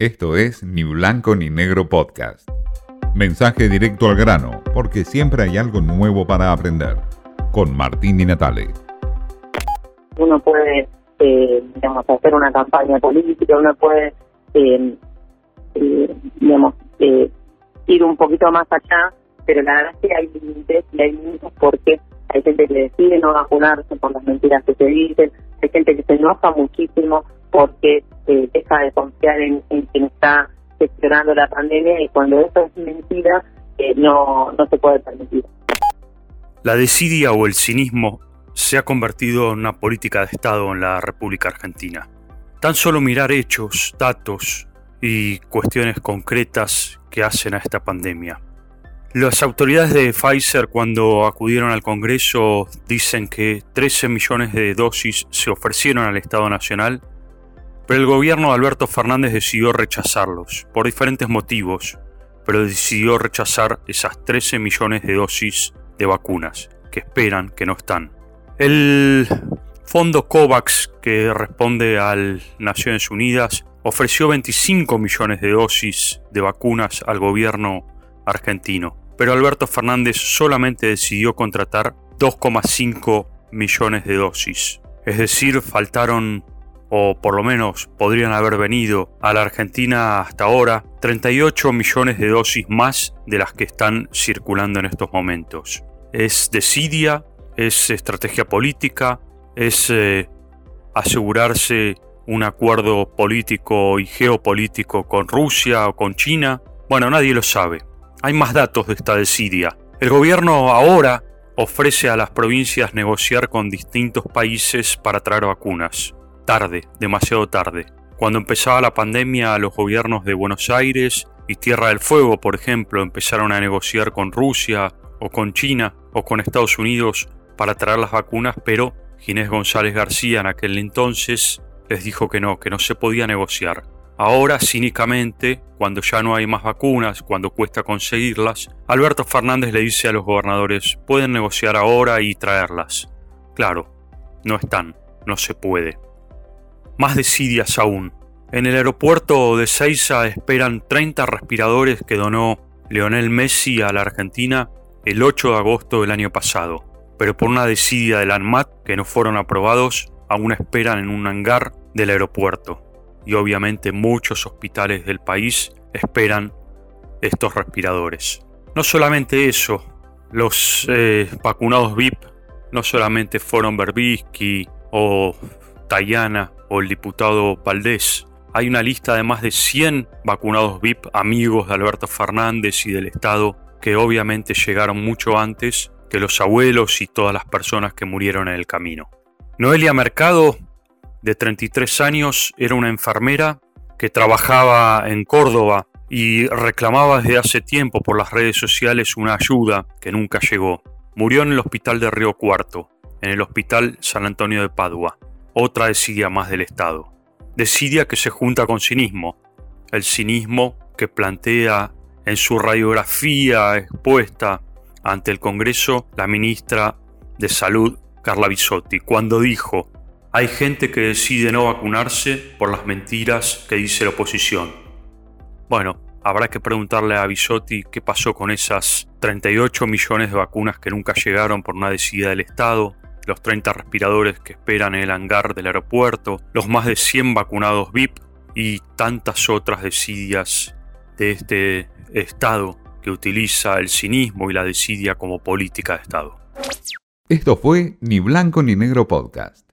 Esto es Ni Blanco ni Negro Podcast. Mensaje directo al grano, porque siempre hay algo nuevo para aprender. Con Martín y Natale. Uno puede, eh, digamos, hacer una campaña política, uno puede, eh, eh, digamos, ir un poquito más allá, pero la verdad es que hay límites y hay límites porque hay gente que decide no vacunarse por las mentiras que se dicen, hay gente que se enoja muchísimo porque eh, deja de confiar en, quien está gestionando la pandemia y cuando eso es mentira eh, no, no se puede permitir. La desidia o el cinismo se ha convertido en una política de Estado en la República Argentina. Tan solo mirar hechos, datos y cuestiones concretas que hacen a esta pandemia. Las autoridades de Pfizer cuando acudieron al Congreso dicen que 13 millones de dosis se ofrecieron al Estado Nacional, pero el gobierno de Alberto Fernández decidió rechazarlos, por diferentes motivos, pero decidió rechazar esas 13 millones de dosis de vacunas, que esperan que no están. El fondo COVAX, que responde a Naciones Unidas, ofreció 25 millones de dosis de vacunas al gobierno argentino, pero Alberto Fernández solamente decidió contratar 2,5 millones de dosis. Es decir, faltaron, o por lo menos podrían haber venido a la Argentina hasta ahora, 38 millones de dosis más de las que están circulando en estos momentos. Es desidia, es estrategia política, es eh, asegurarse un acuerdo político y geopolítico con Rusia o con China. Bueno, nadie lo sabe. Hay más datos de esta desidia. El gobierno ahora ofrece a las provincias negociar con distintos países para traer vacunas. Tarde, demasiado tarde. Cuando empezaba la pandemia, los gobiernos de Buenos Aires y Tierra del Fuego, por ejemplo, empezaron a negociar con Rusia o con China o con Estados Unidos para traer las vacunas, pero Ginés González García en aquel entonces les dijo que no, que no se podía negociar. Ahora, cínicamente, cuando ya no hay más vacunas, cuando cuesta conseguirlas, Alberto Fernández le dice a los gobernadores, pueden negociar ahora y traerlas. Claro, no están, no se puede. Más desidias aún. En el aeropuerto de Seiza esperan 30 respiradores que donó Leonel Messi a la Argentina el 8 de agosto del año pasado, pero por una desidia del ANMAT que no fueron aprobados, aún esperan en un hangar del aeropuerto y obviamente muchos hospitales del país esperan estos respiradores. No solamente eso, los eh, vacunados VIP no solamente fueron Berbisky o Tayana o el diputado Valdés. Hay una lista de más de 100 vacunados VIP, amigos de Alberto Fernández y del Estado, que obviamente llegaron mucho antes que los abuelos y todas las personas que murieron en el camino. Noelia Mercado de 33 años, era una enfermera que trabajaba en Córdoba y reclamaba desde hace tiempo por las redes sociales una ayuda que nunca llegó. Murió en el hospital de Río Cuarto, en el hospital San Antonio de Padua, otra desidia más del Estado. Desidia que se junta con cinismo, el cinismo que plantea en su radiografía expuesta ante el Congreso la ministra de Salud Carla Bisotti, cuando dijo hay gente que decide no vacunarse por las mentiras que dice la oposición. Bueno, habrá que preguntarle a Bisotti qué pasó con esas 38 millones de vacunas que nunca llegaron por una decidida del Estado, los 30 respiradores que esperan en el hangar del aeropuerto, los más de 100 vacunados VIP y tantas otras desidias de este Estado que utiliza el cinismo y la desidia como política de Estado. Esto fue Ni Blanco ni Negro Podcast.